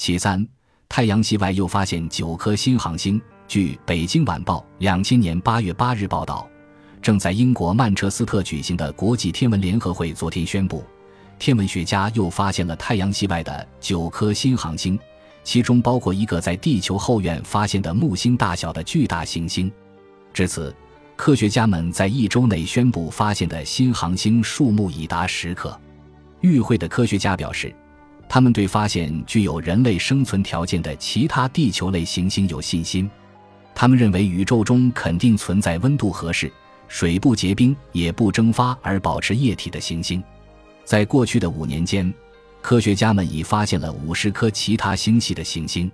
其三，太阳系外又发现九颗新行星。据《北京晚报》两千年八月八日报道，正在英国曼彻斯特举行的国际天文联合会昨天宣布，天文学家又发现了太阳系外的九颗新行星，其中包括一个在地球后院发现的木星大小的巨大行星。至此，科学家们在一周内宣布发现的新行星数目已达十颗。与会的科学家表示。他们对发现具有人类生存条件的其他地球类行星有信心。他们认为宇宙中肯定存在温度合适、水不结冰也不蒸发而保持液体的行星。在过去的五年间，科学家们已发现了五十颗其他星系的行星。